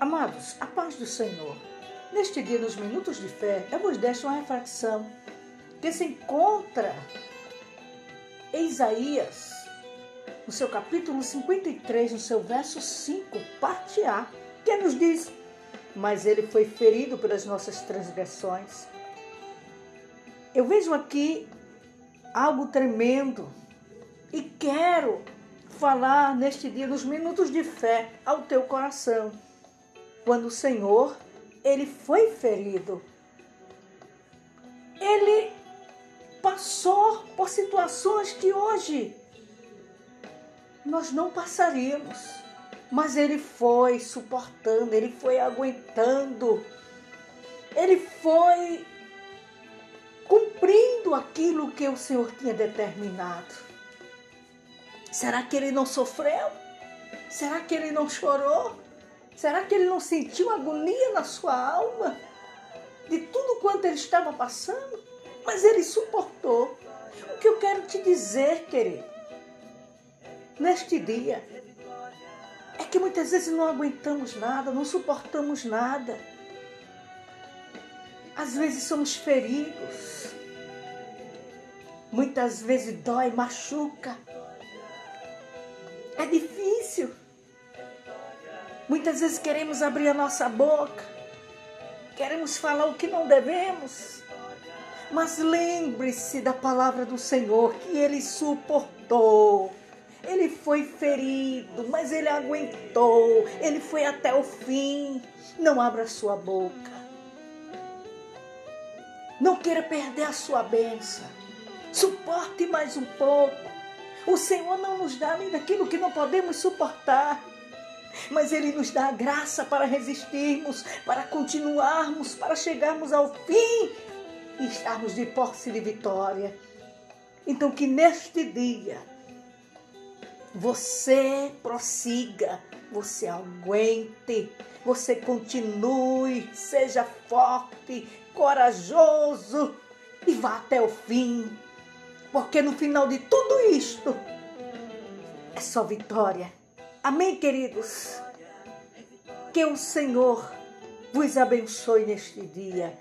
Amados, a paz do Senhor. Neste dia, nos minutos de fé, eu vos deixo uma reflexão que se encontra em Isaías, no seu capítulo 53, no seu verso 5, parte A, que nos diz: Mas ele foi ferido pelas nossas transgressões. Eu vejo aqui algo tremendo e quero falar neste dia, nos minutos de fé, ao teu coração. Quando o Senhor, ele foi ferido. Ele passou por situações que hoje nós não passaríamos. Mas ele foi suportando, ele foi aguentando, ele foi cumprindo aquilo que o Senhor tinha determinado. Será que ele não sofreu? Será que ele não chorou? Será que ele não sentiu agonia na sua alma de tudo quanto ele estava passando? Mas ele suportou. O que eu quero te dizer, querido, neste dia, é que muitas vezes não aguentamos nada, não suportamos nada. Às vezes somos feridos. Muitas vezes dói, machuca. É difícil. Muitas vezes queremos abrir a nossa boca, queremos falar o que não devemos. Mas lembre-se da palavra do Senhor que ele suportou. Ele foi ferido, mas ele aguentou. Ele foi até o fim. Não abra sua boca. Não queira perder a sua bênção. Suporte mais um pouco. O Senhor não nos dá nem daquilo que não podemos suportar mas Ele nos dá a graça para resistirmos, para continuarmos, para chegarmos ao fim e estarmos de posse de vitória. Então, que neste dia você prossiga, você aguente, você continue, seja forte, corajoso e vá até o fim. Porque no final de tudo isto é só vitória Amém, queridos? Que o Senhor vos abençoe neste dia.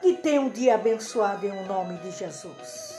Que tenha um dia abençoado em nome de Jesus.